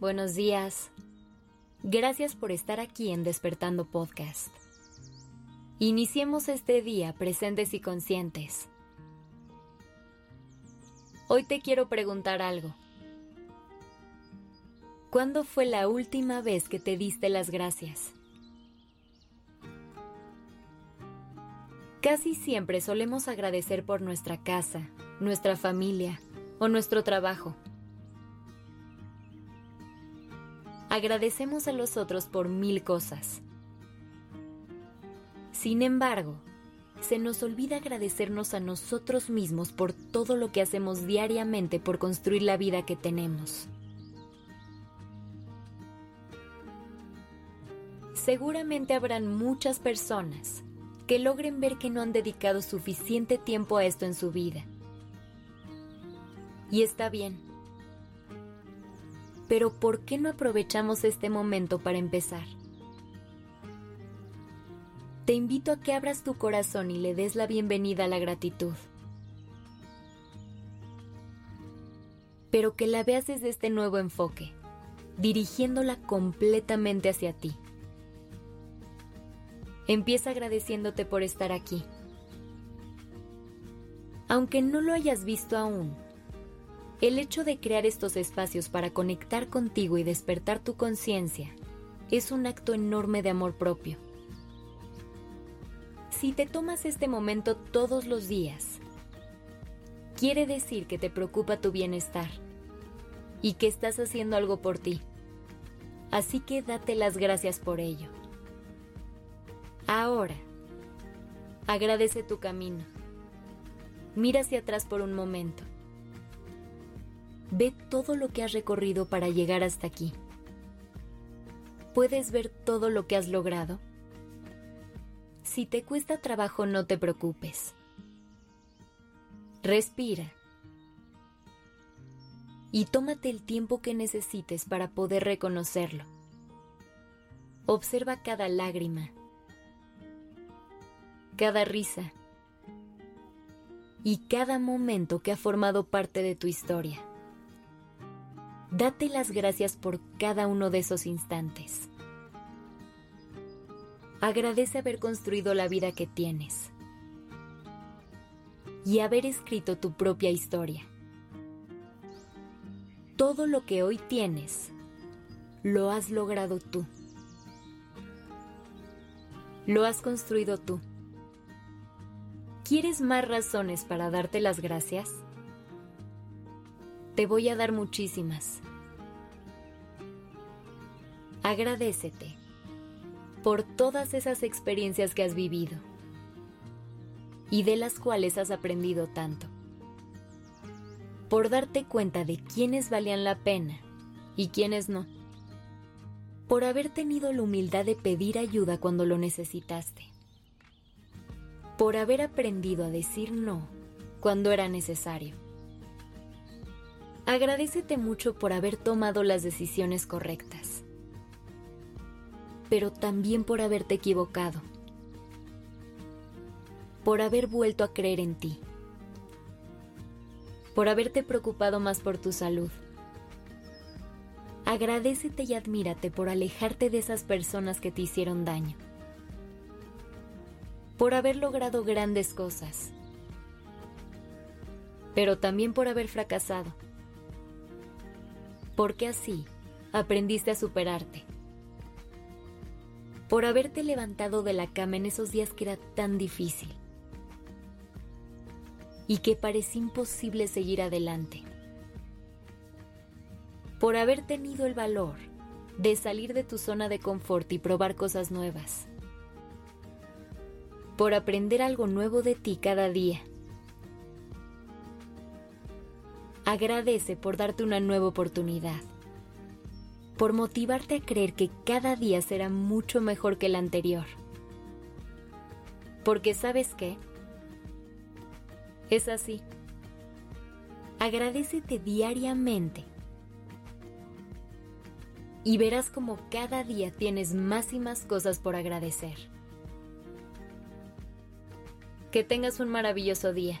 buenos días. Gracias por estar aquí en Despertando Podcast. Iniciemos este día presentes y conscientes. Hoy te quiero preguntar algo. ¿Cuándo fue la última vez que te diste las gracias? Casi siempre solemos agradecer por nuestra casa, nuestra familia o nuestro trabajo. Agradecemos a los otros por mil cosas. Sin embargo, se nos olvida agradecernos a nosotros mismos por todo lo que hacemos diariamente por construir la vida que tenemos. Seguramente habrán muchas personas que logren ver que no han dedicado suficiente tiempo a esto en su vida. Y está bien. Pero ¿por qué no aprovechamos este momento para empezar? Te invito a que abras tu corazón y le des la bienvenida a la gratitud. Pero que la veas desde este nuevo enfoque, dirigiéndola completamente hacia ti. Empieza agradeciéndote por estar aquí. Aunque no lo hayas visto aún, el hecho de crear estos espacios para conectar contigo y despertar tu conciencia es un acto enorme de amor propio. Si te tomas este momento todos los días, quiere decir que te preocupa tu bienestar y que estás haciendo algo por ti. Así que date las gracias por ello. Ahora, agradece tu camino. Mira hacia atrás por un momento. Ve todo lo que has recorrido para llegar hasta aquí. ¿Puedes ver todo lo que has logrado? Si te cuesta trabajo, no te preocupes. Respira. Y tómate el tiempo que necesites para poder reconocerlo. Observa cada lágrima, cada risa y cada momento que ha formado parte de tu historia. Date las gracias por cada uno de esos instantes. Agradece haber construido la vida que tienes y haber escrito tu propia historia. Todo lo que hoy tienes, lo has logrado tú. Lo has construido tú. ¿Quieres más razones para darte las gracias? Te voy a dar muchísimas. Agradecete por todas esas experiencias que has vivido y de las cuales has aprendido tanto. Por darte cuenta de quiénes valían la pena y quiénes no. Por haber tenido la humildad de pedir ayuda cuando lo necesitaste por haber aprendido a decir no cuando era necesario. Agradecete mucho por haber tomado las decisiones correctas, pero también por haberte equivocado, por haber vuelto a creer en ti, por haberte preocupado más por tu salud. Agradecete y admírate por alejarte de esas personas que te hicieron daño. Por haber logrado grandes cosas, pero también por haber fracasado, porque así aprendiste a superarte, por haberte levantado de la cama en esos días que era tan difícil y que parecía imposible seguir adelante, por haber tenido el valor de salir de tu zona de confort y probar cosas nuevas. Por aprender algo nuevo de ti cada día. Agradece por darte una nueva oportunidad, por motivarte a creer que cada día será mucho mejor que el anterior. Porque sabes qué? Es así. Agradecete diariamente y verás como cada día tienes más y más cosas por agradecer. Que tengas un maravilloso día.